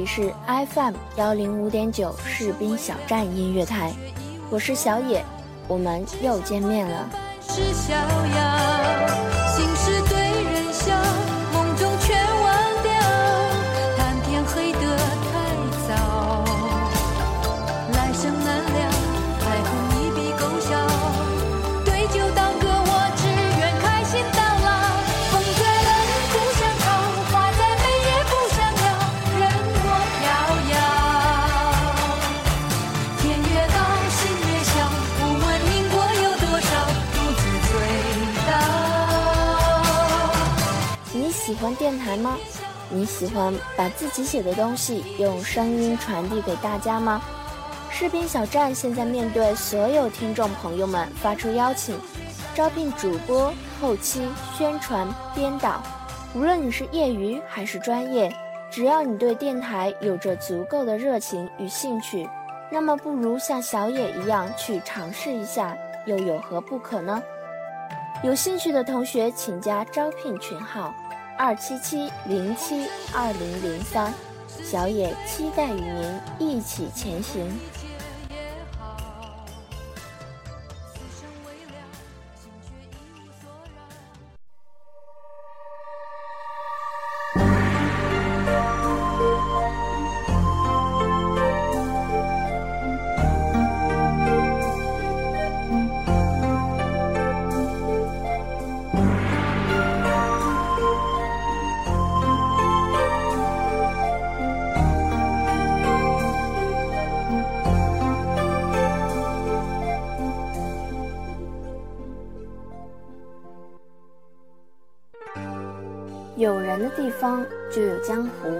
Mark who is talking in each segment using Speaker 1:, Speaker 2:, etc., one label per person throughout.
Speaker 1: 里是 FM 幺零五点九士兵小站音乐台，我是小野，我们又见面了。喜欢电台吗？你喜欢把自己写的东西用声音传递给大家吗？士兵小站现在面对所有听众朋友们发出邀请，招聘主播、后期、宣传、编导，无论你是业余还是专业，只要你对电台有着足够的热情与兴趣，那么不如像小野一样去尝试一下，又有何不可呢？有兴趣的同学请加招聘群号。二七七零七二零零三，小野期待与您一起前行。就有江湖，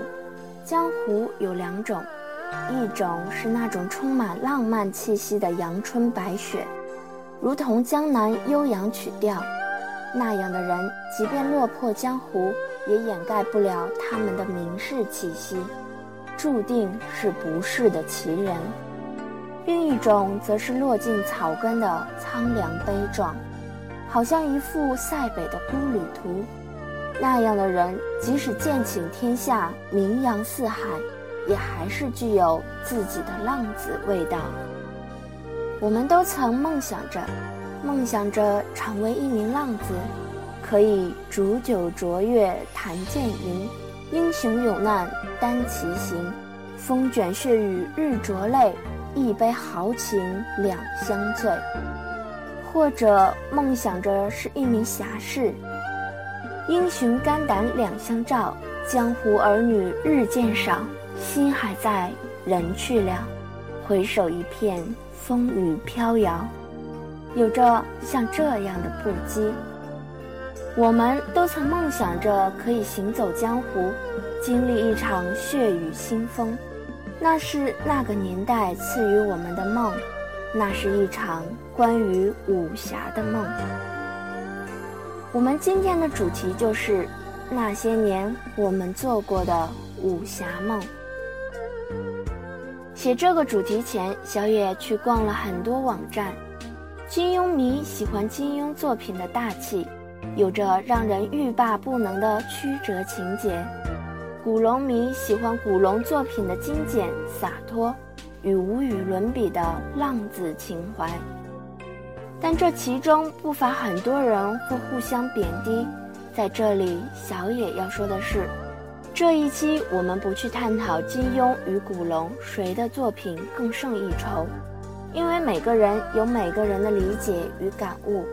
Speaker 1: 江湖有两种，一种是那种充满浪漫气息的阳春白雪，如同江南悠扬曲调，那样的人，即便落魄江湖，也掩盖不了他们的名士气息，注定是不世的奇人。另一种则是落尽草根的苍凉悲壮，好像一幅塞北的孤旅图。那样的人，即使剑倾天下、名扬四海，也还是具有自己的浪子味道。我们都曾梦想着，梦想着成为一名浪子，可以煮酒酌月谈剑吟，英雄有难担其行，风卷血雨日灼泪，一杯豪情两相醉。或者梦想着是一名侠士。英雄肝胆两相照，江湖儿女日渐少，心还在，人去了，回首一片风雨飘摇。有着像这样的不羁，我们都曾梦想着可以行走江湖，经历一场血雨腥风，那是那个年代赐予我们的梦，那是一场关于武侠的梦。我们今天的主题就是那些年我们做过的武侠梦。写这个主题前，小野去逛了很多网站。金庸迷喜欢金庸作品的大气，有着让人欲罢不能的曲折情节；古龙迷喜欢古龙作品的精简洒脱与无与伦比的浪子情怀。但这其中不乏很多人会互相贬低，在这里，小野要说的是，这一期我们不去探讨金庸与古龙谁的作品更胜一筹，因为每个人有每个人的理解与感悟，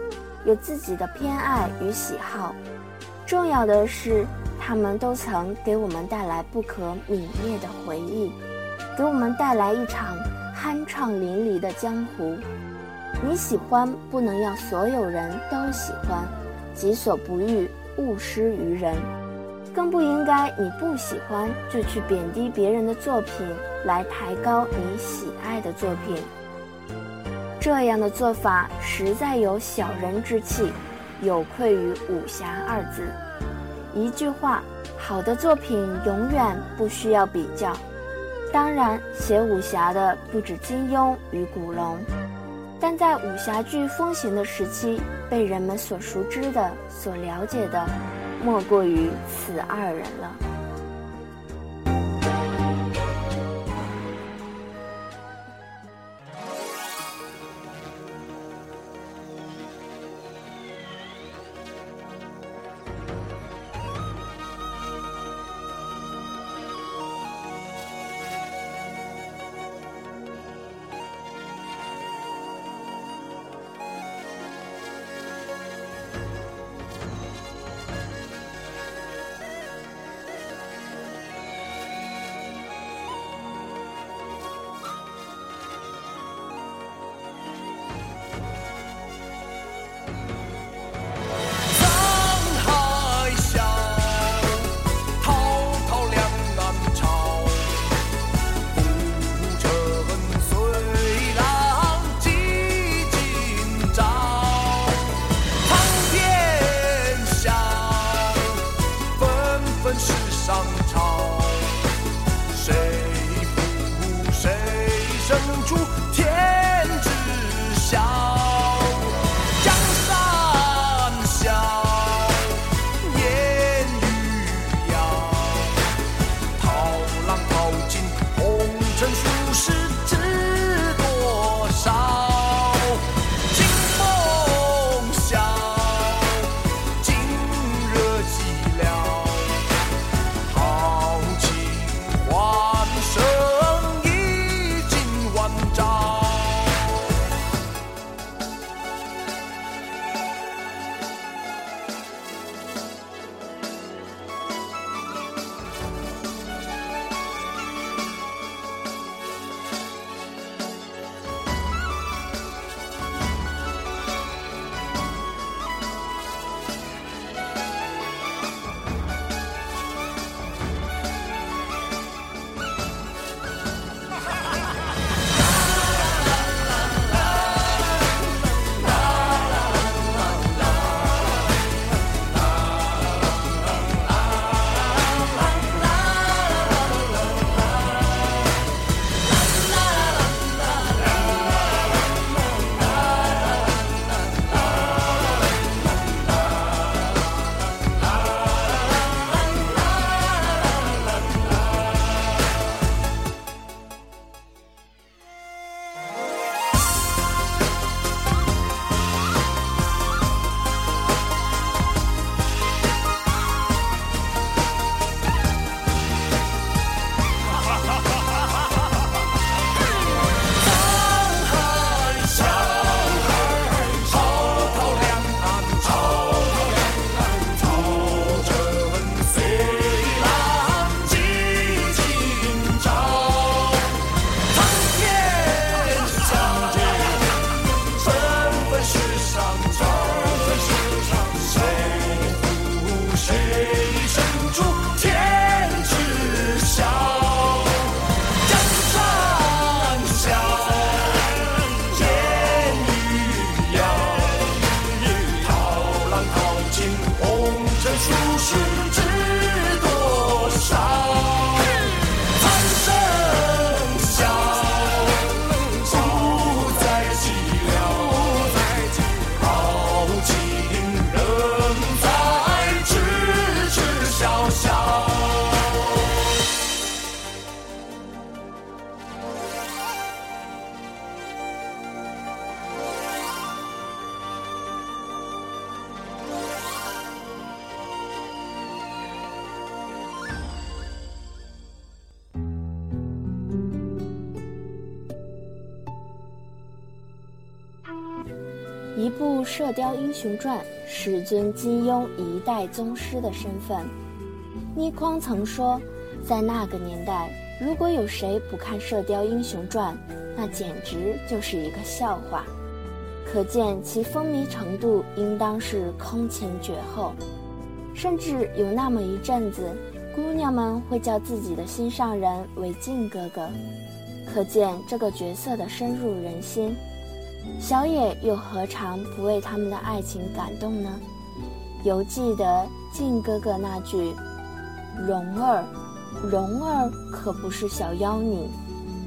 Speaker 1: 有自己的偏爱与喜好。重要的是，他们都曾给我们带来不可泯灭的回忆，给我们带来一场酣畅淋漓的江湖。你喜欢不能要所有人都喜欢，己所不欲，勿施于人。
Speaker 2: 更不应该你不喜欢就去贬低别人的作品，来抬高你喜爱的作品。这样的做法实在有小人之气，有愧于武侠二字。一句话，好的作品永远不需要比较。当然，写武侠的不止金庸与古龙，但在武侠剧风行的时期，被人们所熟知的、所了解的，莫过于此二人了。《射雕英雄传》，世尊金庸一代宗师的身份。倪匡曾说，在那个年代，如果有谁不看《射雕英雄传》，那简直就是一个笑话。可见其风靡程度应当是空前绝后。
Speaker 1: 《甚至有那么一阵子，姑娘们会叫自己的心上人为靖哥哥，可见这个角色的深入人心。小野又何尝不为他们的爱情感动呢？犹记得靖哥哥那句：“蓉儿，蓉儿可不是小妖女，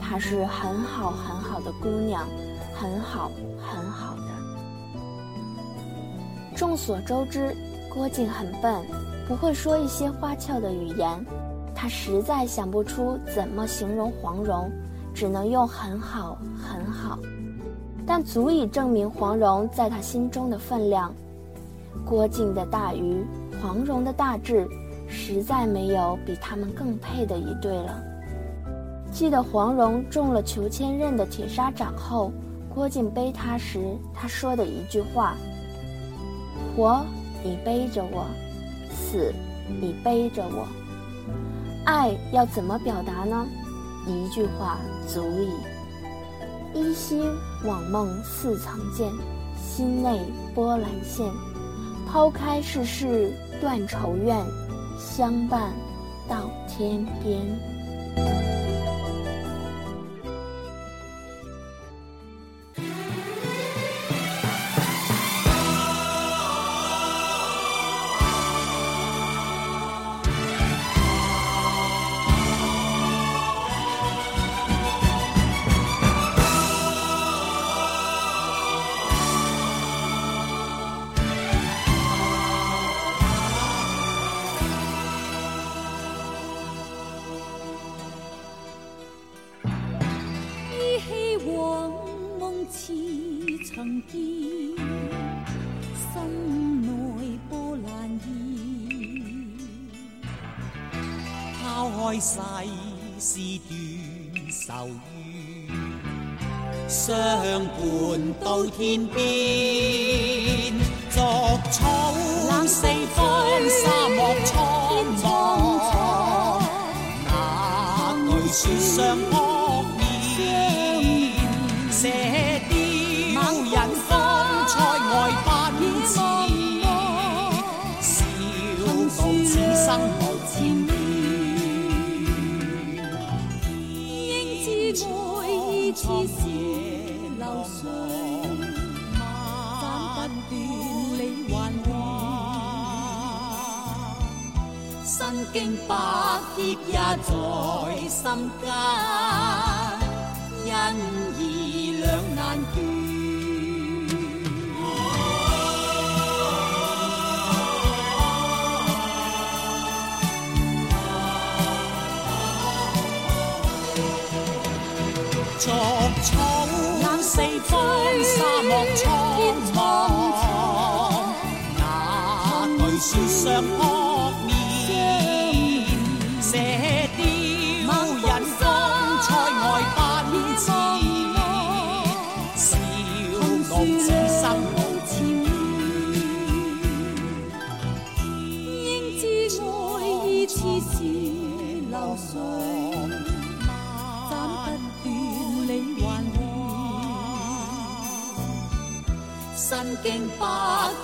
Speaker 1: 她是很好很好的姑娘，很好很好的。”众所周知，郭靖很笨，不会说一些花俏的语言，他实在想不出怎么形容黄蓉，只能用“很好很好”。但足以证明黄蓉在他心中的分量。郭靖的大愚，黄蓉的大智，实在没有比他们更配的一对了。记得黄蓉中了裘千仞的铁砂掌后，郭靖背她时，他说的一句话：“活，你背着我；死，你背着我。”爱要怎么表达呢？一句话足矣。依稀往梦似曾见，心内波澜现。抛开世事断愁怨，相伴到天边。
Speaker 3: 身经百劫也在心间，因义两难断。逐草四方，沙漠苍茫，哪惧雪上扑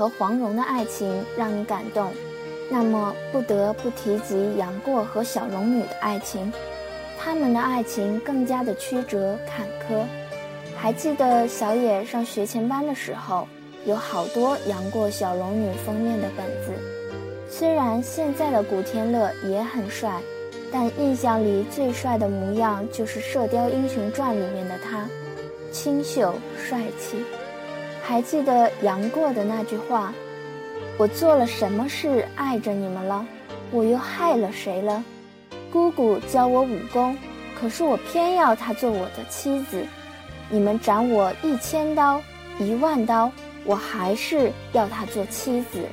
Speaker 1: 和黄蓉的爱情让你感动，那么不得不提及杨过和小龙女的爱情。他们的爱情更加的曲折坎坷。还记得小野上学前班的时候，有好多杨过、小龙女封面的本子。虽然现在的古天乐也很帅，但印象里最帅的模样就是《射雕英雄传》里面的他，清秀帅气。还记得杨过的那句话：“我做了什么事爱着你们了？我又害了谁了？姑姑教我武功，可是我偏要她做我的妻子。你们斩我一千刀、一万刀，我还是要她做妻子。”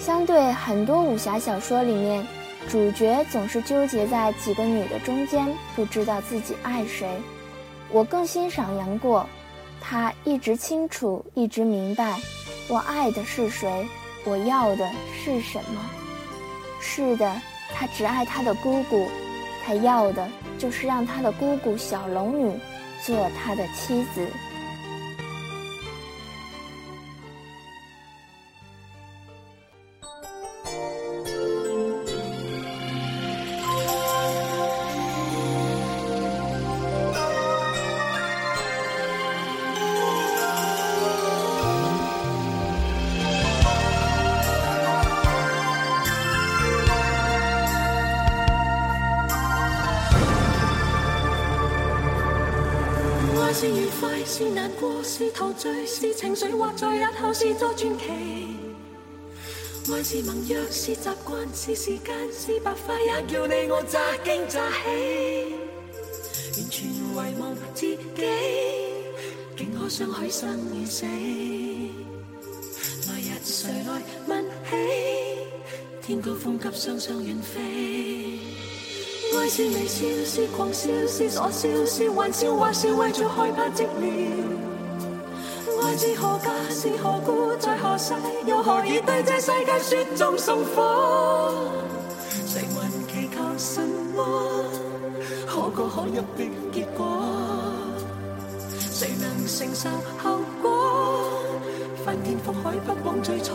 Speaker 1: 相对很多武侠小说里面，主角总是纠结在几个女的中间，不知道自己爱谁。我更欣赏杨过。他一直清楚，一直明白，我爱的是谁，我要的是什么。是的，他只爱他的姑姑，他要的就是让他的姑姑小龙女做他的妻子。
Speaker 4: 醉，是情绪，或在日后是作传奇。爱是盟约，是习惯，是时间，是白发，也叫你我乍惊乍喜。完全遗忘自己，竟可相许生与死。来日谁来问起？天高风急，双双远飞。爱是微笑，是狂笑，是傻笑，是玩笑，或是为着害怕寂寥。爱是何家，是何故，在何世，又何以对这世界雪中送火？谁还祈求什么？可歌可泣的结果？谁能承受后果？翻天覆海，不枉最初。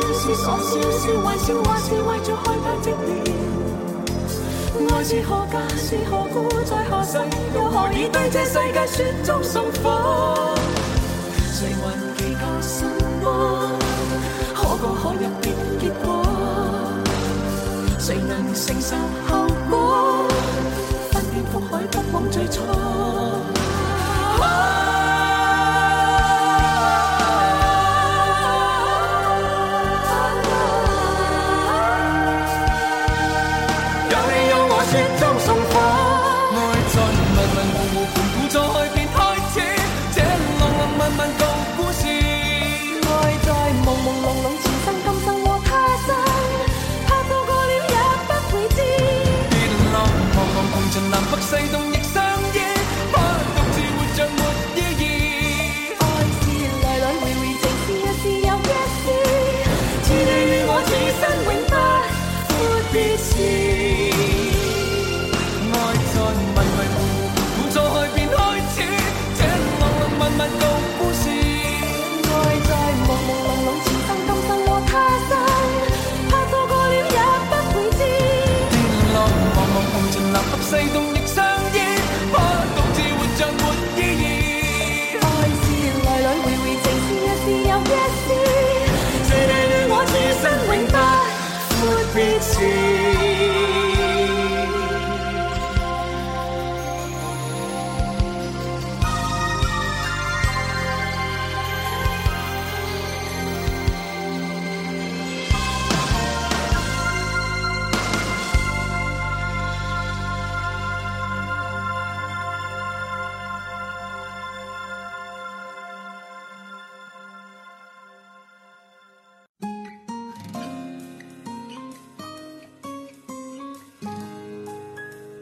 Speaker 4: 是笑，是傻笑，是玩笑，还是为着害怕寂寥。爱是何价，是何故，在何世，又何以对这世界雪中送火？谁还祈求什么？可歌可泣的结果？谁能承受后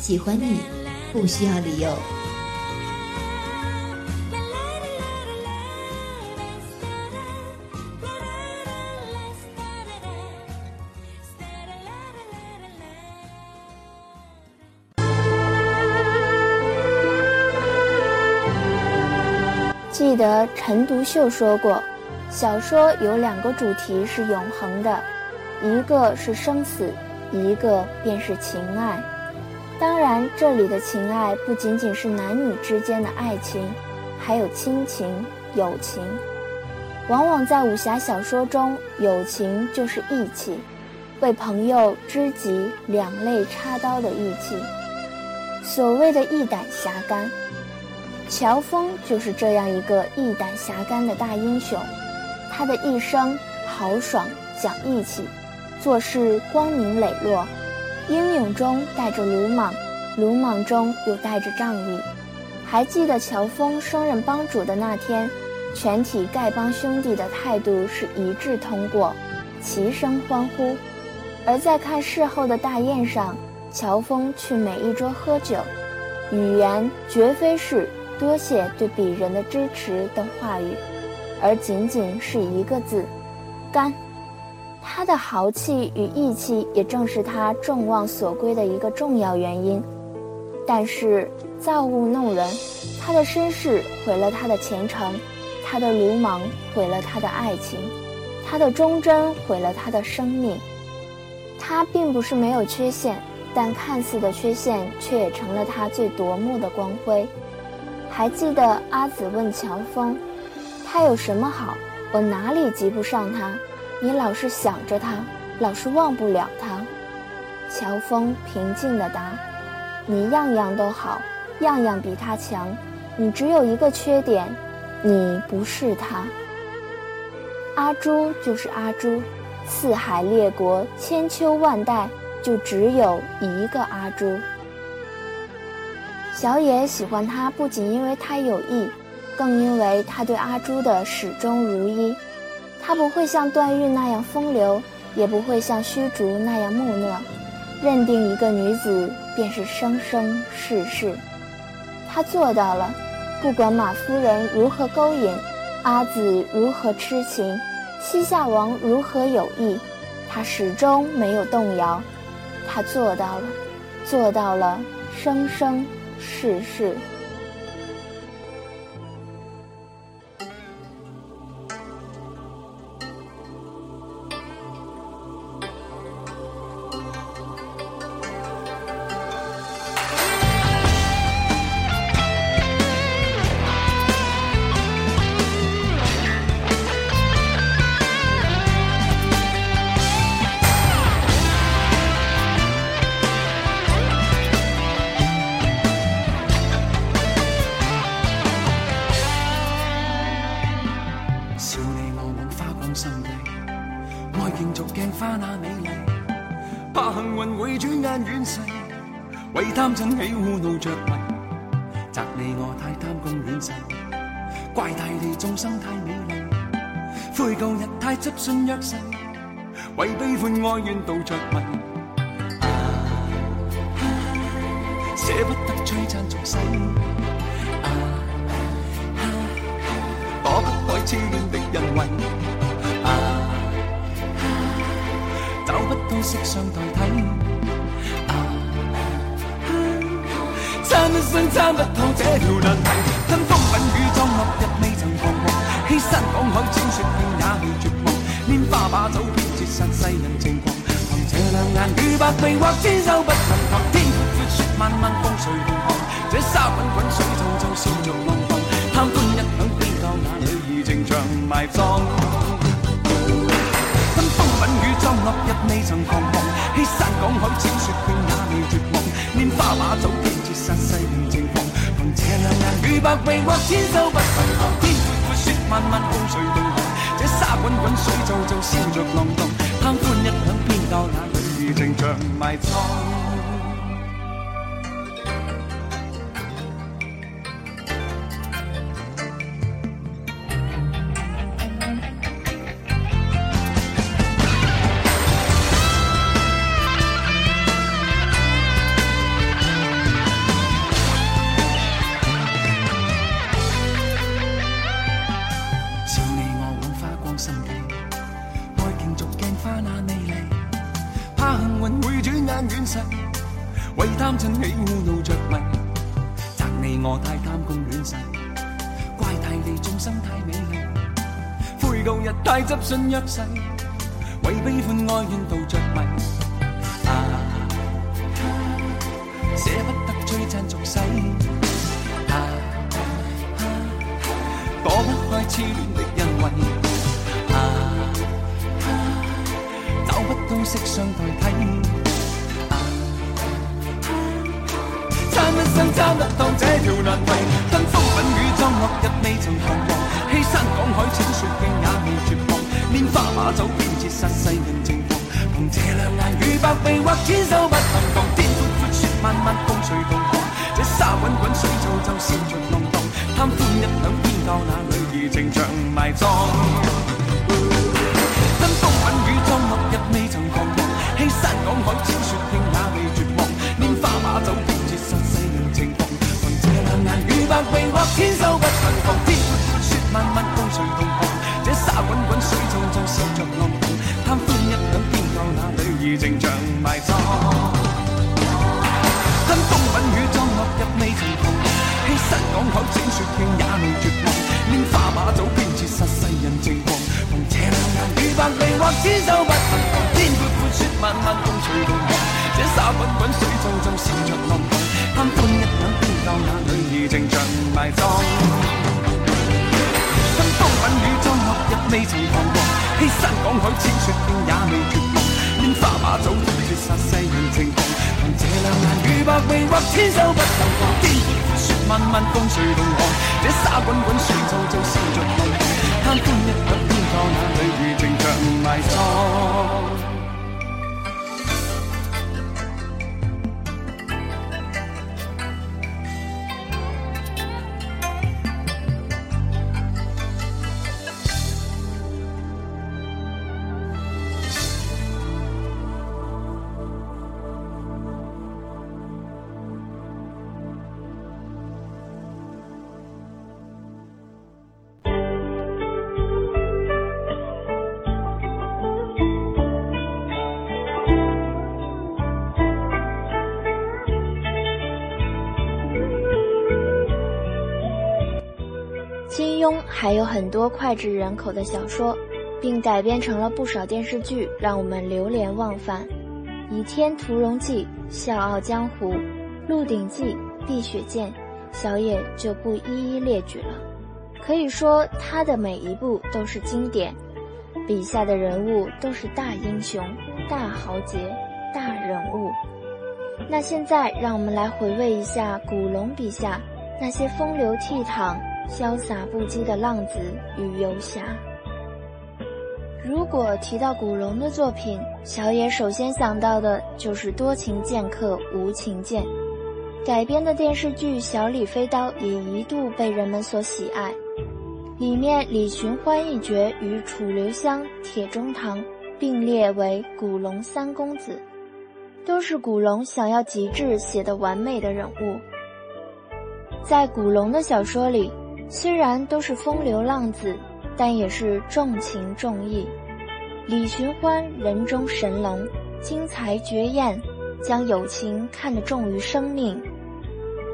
Speaker 5: 喜欢你不需要理由。
Speaker 1: 记得陈独秀说过。小说有两个主题是永恒的，一个是生死，一个便是情爱。当然，这里的情爱不仅仅是男女之间的爱情，还有亲情、友情。往往在武侠小说中，友情就是义气，为朋友、知己两肋插刀的义气。所谓的义胆侠肝，乔峰就是这样一个义胆侠肝的大英雄。他的一生豪爽讲义气，做事光明磊落，英勇中带着鲁莽，鲁莽中又带着仗义。还记得乔峰升任帮主的那天，全体丐帮兄弟的态度是一致通过，齐声欢呼。而在看事后的大宴上，乔峰去每一桌喝酒，语言绝非是多谢对鄙人的支持等话语。而仅仅是一个字，干。他的豪气与义气，也正是他众望所归的一个重要原因。但是造物弄人，他的身世毁了他的前程，他的鲁莽毁了他的爱情，他的忠贞毁了他的生命。他并不是没有缺陷，但看似的缺陷，却也成了他最夺目的光辉。还记得阿紫问乔峰。他有什么好？我哪里及不上他？你老是想着他，老是忘不了他。乔峰平静地答：“你样样都好，样样比他强。你只有一个缺点，你不是他。阿朱就是阿朱，四海列国，千秋万代，就只有一个阿朱。小野喜欢他，不仅因为他有意。”更因为他对阿朱的始终如一，他不会像段誉那样风流，也不会像虚竹那样木讷，认定一个女子便是生生世世。他做到了，不管马夫人如何勾引，阿紫如何痴情，西夏王如何有意，他始终没有动摇。他做到了，做到了生生世世。
Speaker 4: 走遍千山世人情狂凭这两眼与百臂或千手不能防天阔阔雪漫漫风谁同航这沙滚滚水皱皱笑着浪荡贪欢一晌偏教那女儿情长埋葬。吞风吻雨葬落日未曾彷徨欺山赶海千雪径也未绝望。拈花把酒
Speaker 6: 偏折煞世人情狂凭这两眼与百臂或千手不能防天阔阔雪漫漫共谁同沙滚滚，水皱皱，笑着浪荡。贪欢一晌，偏教那女儿情长埋葬。信约誓，为悲欢哀怨度着迷。啊，舍不得璀璨俗世。啊，躲不开痴恋的恩惠。啊，找不到色相代替。啊，参一生参得当这条难题，跟风粉雨装落日未曾彷徨，欺山赶海浅雪径也未绝望。拈花把酒，偏折煞世人情狂。凭这两眼与百臂或千手不能防。天阔阔，雪漫漫，共谁同航？这沙滚滚，水皱皱，笑着浪荡。贪欢一晌，偏教那女儿情长埋葬。跟风吻雨装，落日未曾彷徨。欺山赶海，千雪径也未绝望。拈花把酒，偏折煞世人情狂。凭这两眼与百臂或千手不能防。天阔阔，雪漫漫，那女儿情长埋葬。跟风吻雨装，落日未曾彷徨。欺山赶海，整雪径也未绝望。拈花把酒，偏折煞世人情狂。凭这两眼与百臂或千手不能防。天阔阔，雪漫漫，共谁同航？这沙滚滚，水皱皱，笑着浪荡。贪欢一晌，偏教那女儿情长埋葬。雨中落日未曾彷徨，欺山赶海千雪径也未绝望望。拈花把酒绝杀世人情狂，凭这两眼与百臂或千手不能防。天阔阔雪漫漫，共谁同航？这沙滚滚，水皱皱，笑着浪荡。贪欢一刻，偏教那女儿情长埋葬。
Speaker 1: 还有很多脍炙人口的小说，并改编成了不少电视剧，让我们流连忘返，《倚天屠龙记》《笑傲江湖》《鹿鼎记》《碧血剑》，小野就不一一列举了。可以说，他的每一部都是经典，笔下的人物都是大英雄、大豪杰、大人物。那现在，让我们来回味一下古龙笔下那些风流倜傥。潇洒不羁的浪子与游侠。如果提到古龙的作品，小野首先想到的就是《多情剑客无情剑》。改编的电视剧《小李飞刀》也一度被人们所喜爱，里面李寻欢一角与楚留香、铁中堂并列为古龙三公子，都是古龙想要极致写的完美的人物。在古龙的小说里。虽然都是风流浪子，但也是重情重义。李寻欢人中神龙，精彩绝艳，将友情看得重于生命。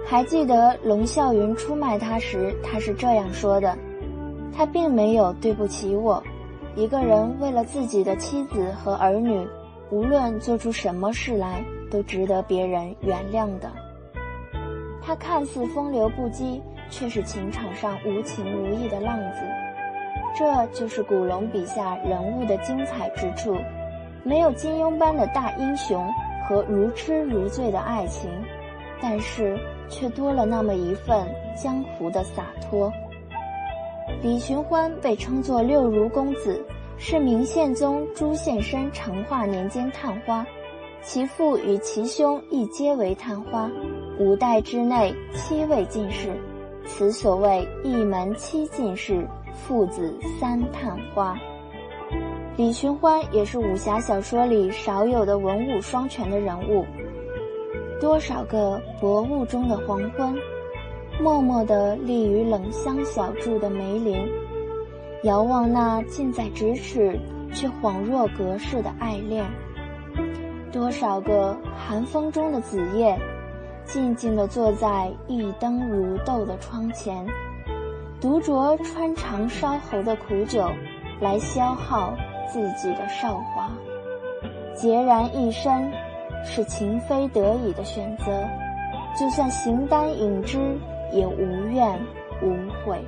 Speaker 1: 还记得龙啸云出卖他时，他是这样说的：“他并没有对不起我。一个人为了自己的妻子和儿女，无论做出什么事来，都值得别人原谅的。”他看似风流不羁。却是情场上无情无义的浪子，这就是古龙笔下人物的精彩之处。没有金庸般的大英雄和如痴如醉的爱情，但是却多了那么一份
Speaker 6: 江湖的洒脱。李寻欢被称作六如公子，是明宪宗朱宪深成化年间探花，其父与其兄亦皆为探花，五代之内七位进士，此所谓一门七进士，父子三探花。李寻欢也是武侠小说里少有的文武双全的人物。多少个薄雾中的黄昏，默默地立于冷香小筑的梅林，遥望那近在咫尺却恍若隔世的爱恋。多少个寒风中的子夜，静静地坐在一灯如豆的窗前，独酌穿肠烧喉的苦酒，来消耗。自己的韶华，孑然一身，是情非得已的选择。就算形单影只，也无怨无悔。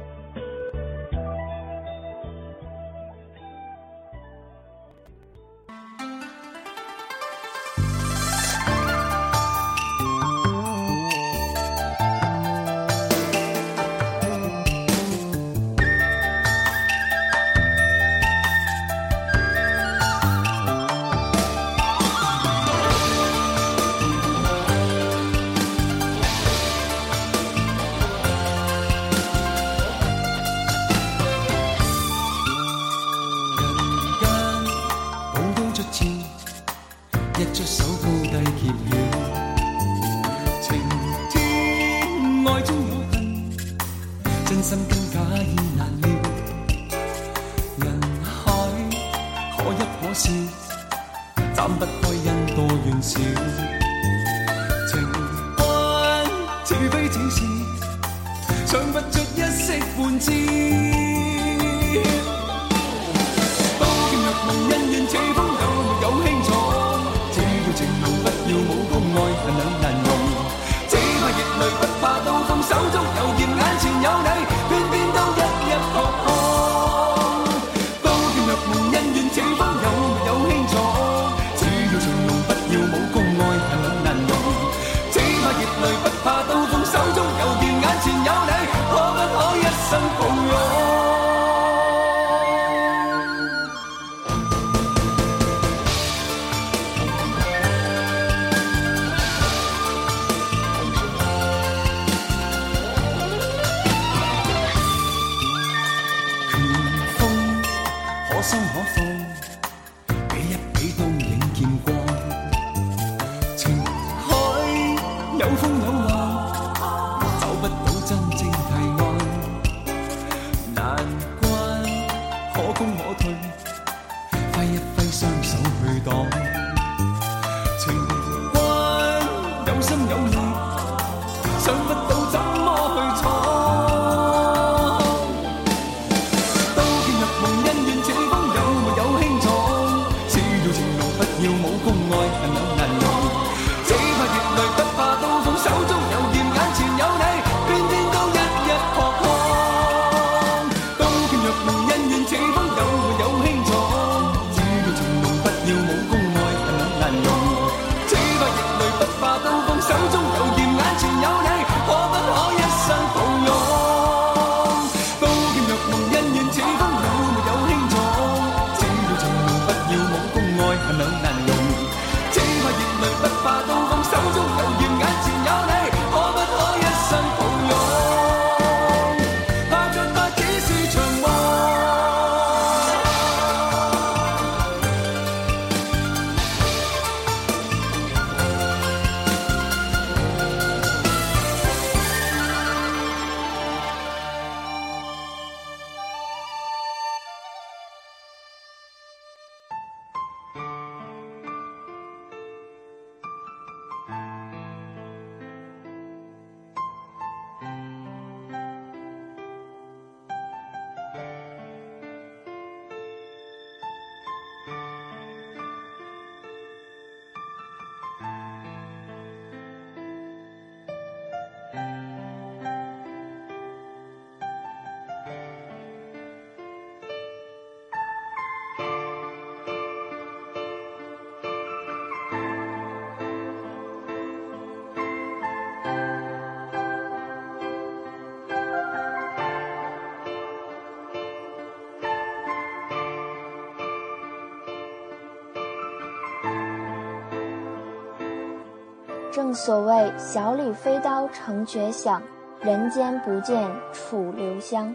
Speaker 1: 所谓小李飞刀成绝响，人间不见楚留香。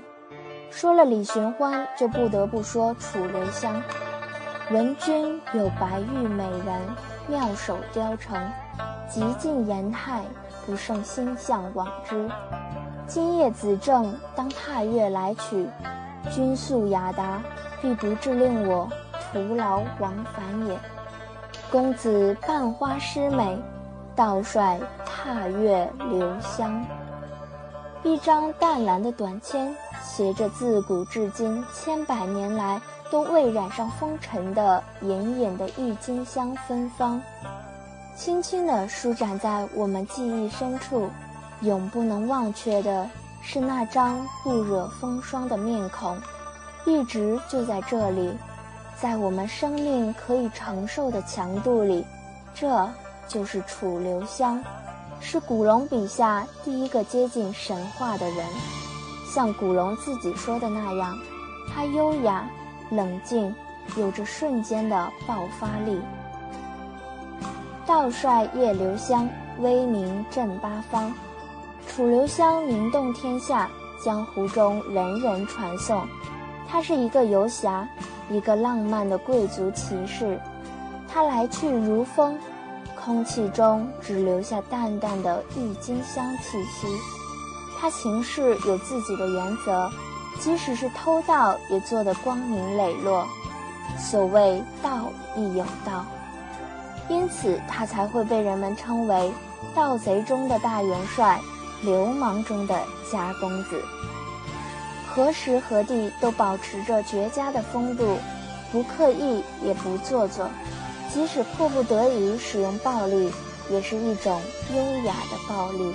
Speaker 1: 说了李寻欢，就不得不说楚留香。闻君有白玉美人，妙手雕成，极尽颜态，不胜心向往之。今夜子正当踏月来取，君素雅达，必不至令我徒劳往返也。公子半花诗美，道帅踏月留香。一张淡蓝的短签，携着自古至今千百年来都未染上风尘的隐隐的郁金香芬芳，轻轻地舒展在我们记忆深处。永不能忘却的是那张不惹风霜的面孔，一直就在这里，在我们生命可以承受的强度里，这就是楚留香。是古龙笔下第一个接近神话的人，像古龙自己说的那样，他优雅、冷静，有着瞬间的爆发力。道帅夜留香，威名震八方。楚留香名动天下，江湖中人人传颂。他是一个游侠，一个浪漫的贵族骑士。他来去如风。空气中只留下淡淡的郁金香气息。他行事有自己的原则，即使是偷盗也做得光明磊落。所谓盗亦有道，因此他才会被人们称为盗贼中的大元帅，流氓中的家公子。何时何地都保持着绝佳的风度，不刻意也不做作。即使迫不得已使用暴力，也是一种优雅的暴力。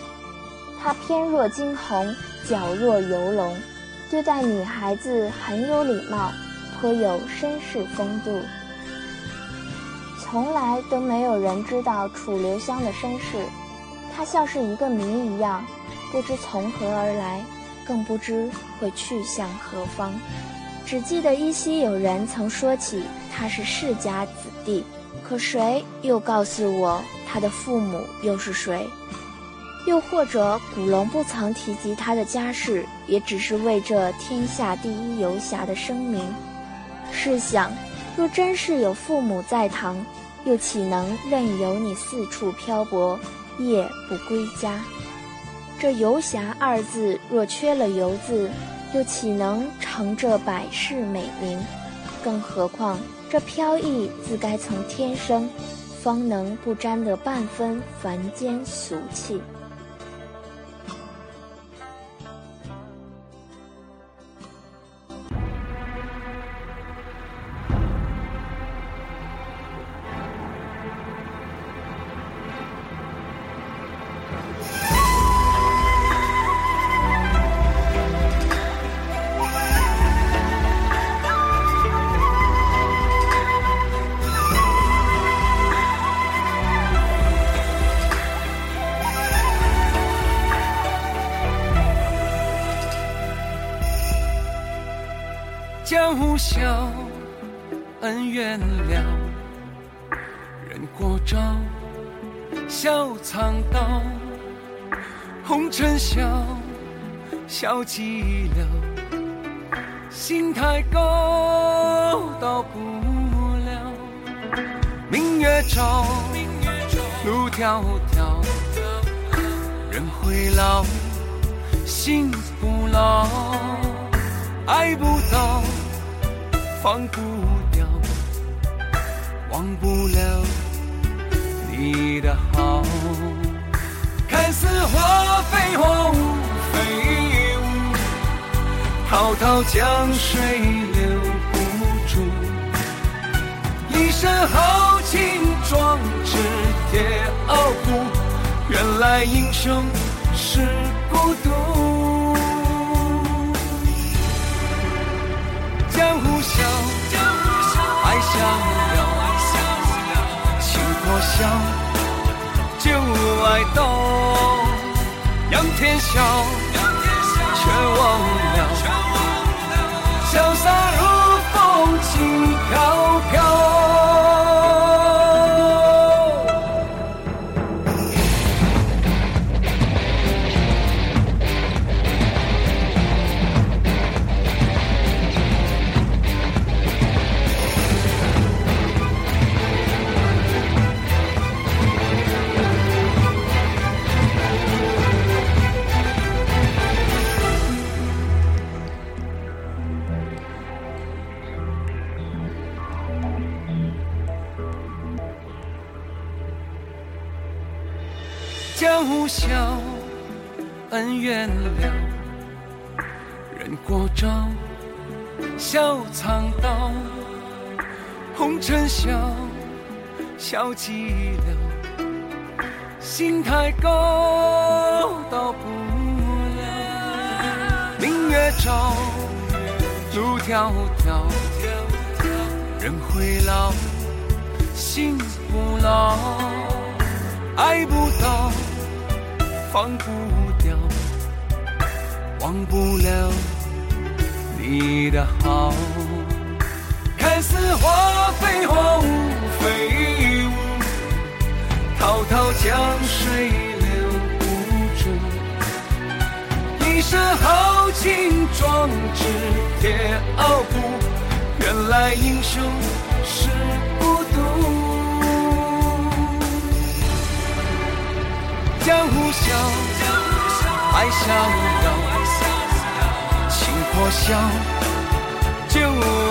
Speaker 1: 他翩若惊鸿，矫若游龙，对待女孩子很有礼貌，颇有绅士风度。从来都没有人知道楚留香的身世，他像是一个谜一样，不知从何而来，更不知会去向何方。只记得依稀有人曾说起他是世家子弟。可谁又告诉我他的父母又是谁？又或者古龙不曾提及他的家世，也只是为这天下第一游侠的声名？试想，若真是有父母在堂，又岂能任由你四处漂泊，夜不归家？这游侠二字若缺了游字，又岂能成这百世美名？更何况。这飘逸自该从天生，方能不沾得半分凡间俗气。
Speaker 6: 江湖笑，恩怨了，人过招，笑藏刀。红尘笑，笑寂寥，心太高，到不了。明月照，路迢迢，人会老，心不老，爱不到。放不掉，忘不了你的好。看似花非花，雾非雾，滔滔江水留不住。一身豪情壮志铁傲骨，原来英雄是破晓，旧爱到，仰天笑，却忘了，潇洒笑寂寥，心太高到不了，明月照，路迢迢，人会老，心不老，爱不到，放不掉，忘不了你的好。看似花非花，雾非雾，滔滔江水流不住。一身豪情壮志铁傲骨，原来英雄是孤独。江湖笑，爱逍遥，情破晓，旧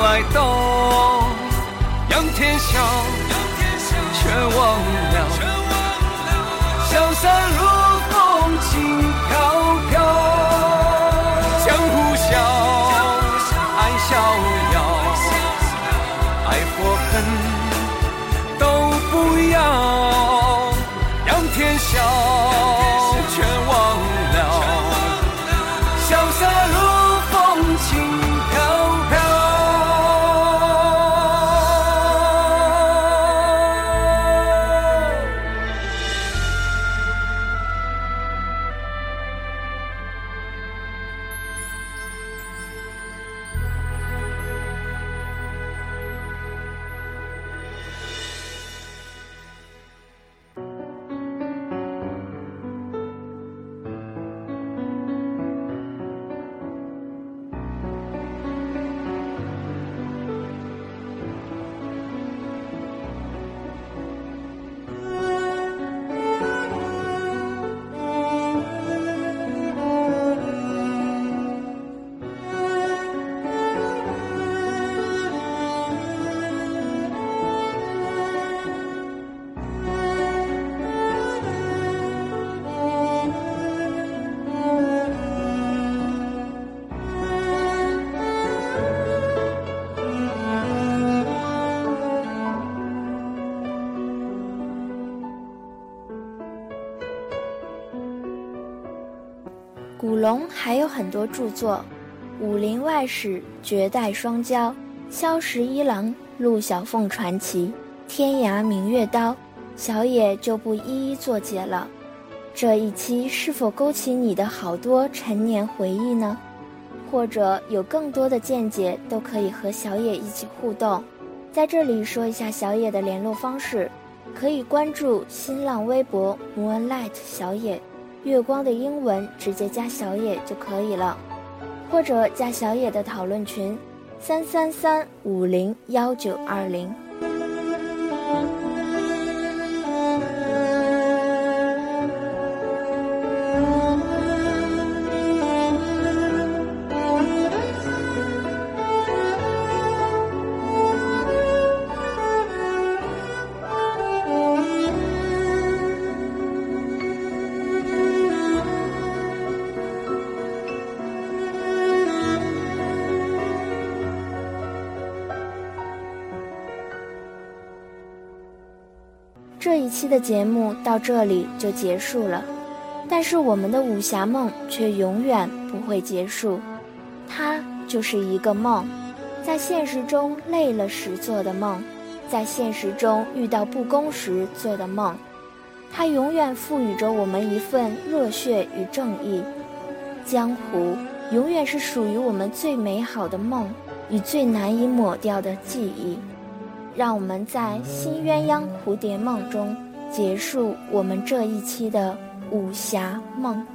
Speaker 6: 爱动，仰天笑，却忘了，就算如
Speaker 1: 古龙还有很多著作，《武林外史》《绝代双骄》《萧十一郎》《陆小凤传奇》《天涯明月刀》，小野就不一一作解了。这一期是否勾起你的好多陈年回忆呢？或者有更多的见解，都可以和小野一起互动。在这里说一下小野的联络方式，可以关注新浪微博 Moonlight 小野。月光的英文直接加小野就可以了，或者加小野的讨论群，三三三五零幺九二零。期的节目到这里就结束了，但是我们的武侠梦却永远不会结束，它就是一个梦，在现实中累了时做的梦，在现实中遇到不公时做的梦，它永远赋予着我们一份热血与正义。江湖永远是属于我们最美好的梦与最难以抹掉的记忆。让我们在新鸳鸯蝴蝶梦中结束我们这一期的武侠梦。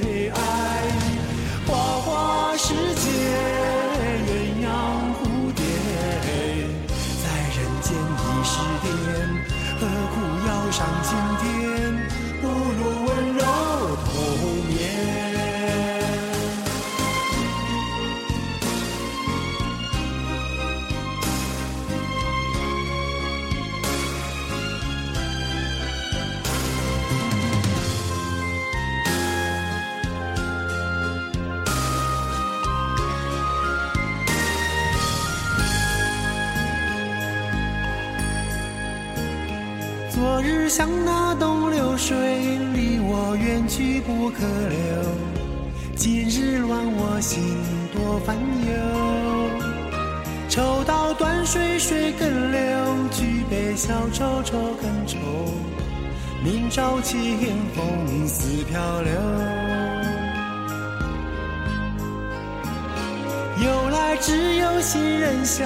Speaker 7: 上天地。去不可留。今日乱我心，多烦忧。抽刀断水，水更流；举杯消愁，愁更愁。明朝清风似飘流。由来只有新人笑，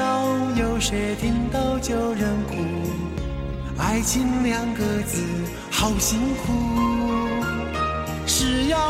Speaker 7: 有谁听到旧人哭？爱情两个字，好辛苦。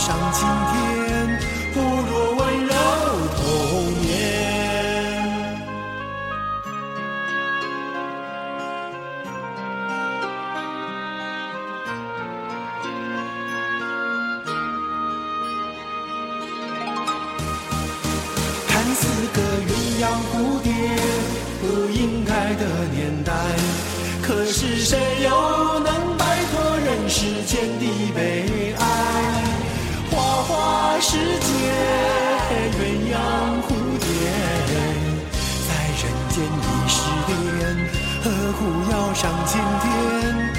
Speaker 7: 上青天？上今天？